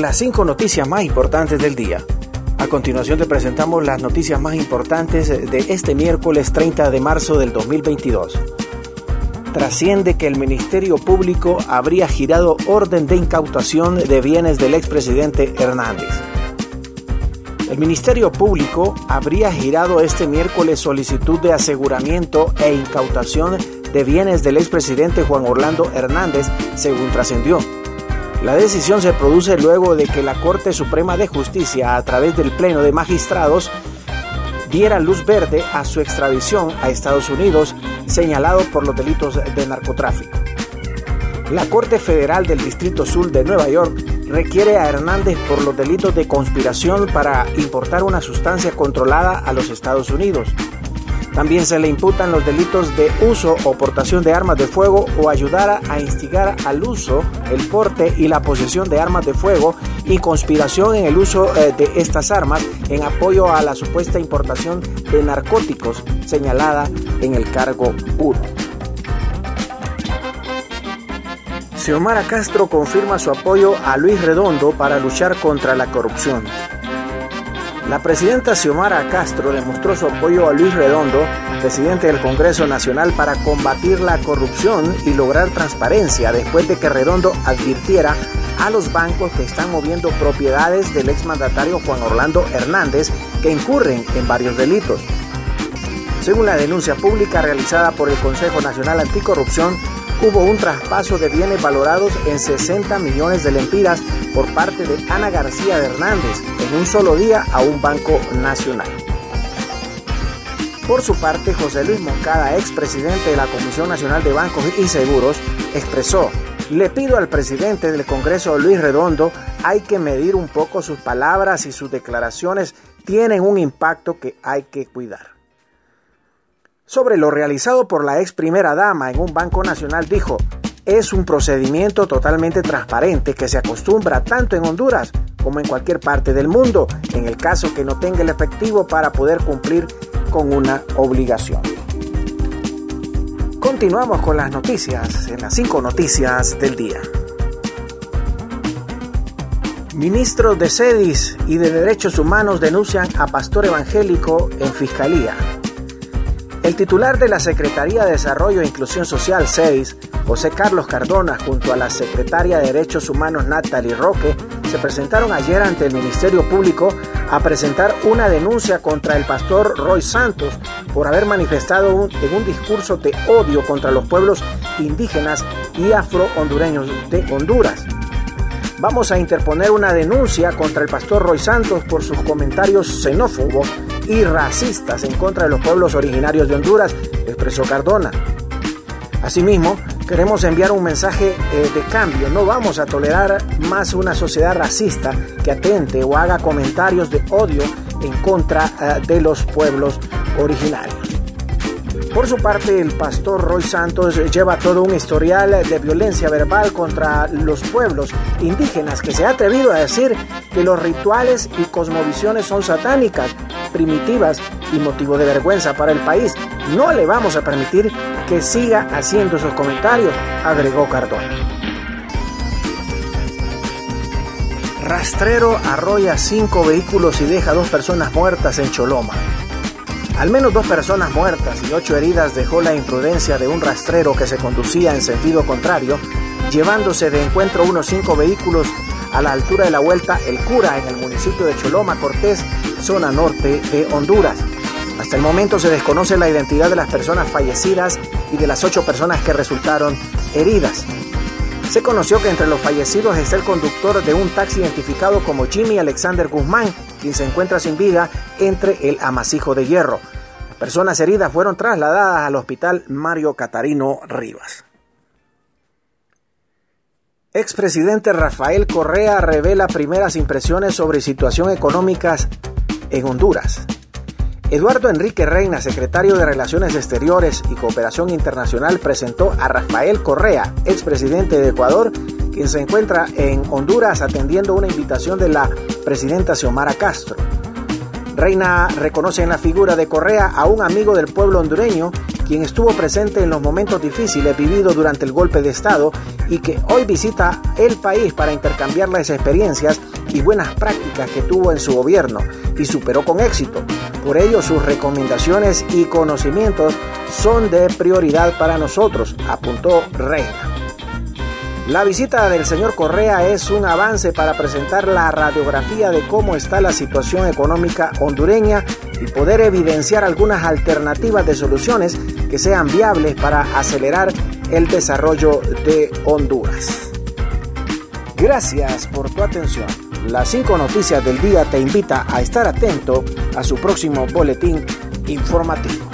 las cinco noticias más importantes del día. A continuación te presentamos las noticias más importantes de este miércoles 30 de marzo del 2022. Trasciende que el Ministerio Público habría girado orden de incautación de bienes del expresidente Hernández. El Ministerio Público habría girado este miércoles solicitud de aseguramiento e incautación de bienes del expresidente Juan Orlando Hernández, según trascendió. La decisión se produce luego de que la Corte Suprema de Justicia, a través del Pleno de Magistrados, diera luz verde a su extradición a Estados Unidos, señalado por los delitos de narcotráfico. La Corte Federal del Distrito Sur de Nueva York requiere a Hernández por los delitos de conspiración para importar una sustancia controlada a los Estados Unidos, también se le imputan los delitos de uso o portación de armas de fuego o ayudar a instigar al uso, el porte y la posesión de armas de fuego y conspiración en el uso eh, de estas armas en apoyo a la supuesta importación de narcóticos señalada en el cargo 1. Xiomara Castro confirma su apoyo a Luis Redondo para luchar contra la corrupción. La presidenta Xiomara Castro demostró su apoyo a Luis Redondo, presidente del Congreso Nacional, para combatir la corrupción y lograr transparencia después de que Redondo advirtiera a los bancos que están moviendo propiedades del exmandatario Juan Orlando Hernández que incurren en varios delitos. Según la denuncia pública realizada por el Consejo Nacional Anticorrupción, hubo un traspaso de bienes valorados en 60 millones de lempiras por parte de Ana García de Hernández en un solo día a un banco nacional. Por su parte, José Luis Moncada, expresidente de la Comisión Nacional de Bancos y Seguros, expresó, le pido al presidente del Congreso, Luis Redondo, hay que medir un poco sus palabras y sus declaraciones tienen un impacto que hay que cuidar. Sobre lo realizado por la ex primera dama en un banco nacional dijo, es un procedimiento totalmente transparente que se acostumbra tanto en Honduras como en cualquier parte del mundo, en el caso que no tenga el efectivo para poder cumplir con una obligación. Continuamos con las noticias, en las cinco noticias del día. Ministros de SEDIS y de Derechos Humanos denuncian a pastor evangélico en fiscalía. El titular de la Secretaría de Desarrollo e Inclusión Social 6, José Carlos Cardona, junto a la secretaria de Derechos Humanos Natalie Roque, se presentaron ayer ante el Ministerio Público a presentar una denuncia contra el pastor Roy Santos por haber manifestado en un discurso de odio contra los pueblos indígenas y afro-hondureños de Honduras. Vamos a interponer una denuncia contra el pastor Roy Santos por sus comentarios xenófobos y racistas en contra de los pueblos originarios de Honduras, expresó Cardona. Asimismo, queremos enviar un mensaje eh, de cambio. No vamos a tolerar más una sociedad racista que atente o haga comentarios de odio en contra eh, de los pueblos originarios. Por su parte, el pastor Roy Santos lleva todo un historial de violencia verbal contra los pueblos indígenas que se ha atrevido a decir que los rituales y cosmovisiones son satánicas, primitivas y motivo de vergüenza para el país. No le vamos a permitir que siga haciendo esos comentarios, agregó Cardona. Rastrero arrolla cinco vehículos y deja dos personas muertas en Choloma. Al menos dos personas muertas y ocho heridas dejó la imprudencia de un rastrero que se conducía en sentido contrario, llevándose de encuentro unos cinco vehículos a la altura de la vuelta El Cura en el municipio de Choloma, Cortés, zona norte de Honduras. Hasta el momento se desconoce la identidad de las personas fallecidas y de las ocho personas que resultaron heridas. Se conoció que entre los fallecidos está el conductor de un taxi identificado como Jimmy Alexander Guzmán, quien se encuentra sin vida entre el amasijo de hierro. Las personas heridas fueron trasladadas al hospital Mario Catarino Rivas. Expresidente Rafael Correa revela primeras impresiones sobre situación económicas en Honduras. Eduardo Enrique Reina, secretario de Relaciones Exteriores y Cooperación Internacional, presentó a Rafael Correa, expresidente de Ecuador, quien se encuentra en Honduras atendiendo una invitación de la presidenta Xiomara Castro. Reina reconoce en la figura de Correa a un amigo del pueblo hondureño quien estuvo presente en los momentos difíciles vividos durante el golpe de Estado y que hoy visita el país para intercambiar las experiencias y buenas prácticas que tuvo en su gobierno y superó con éxito. Por ello, sus recomendaciones y conocimientos son de prioridad para nosotros, apuntó Reina. La visita del señor Correa es un avance para presentar la radiografía de cómo está la situación económica hondureña y poder evidenciar algunas alternativas de soluciones que sean viables para acelerar el desarrollo de Honduras. Gracias por tu atención. Las cinco noticias del día te invita a estar atento a su próximo boletín informativo.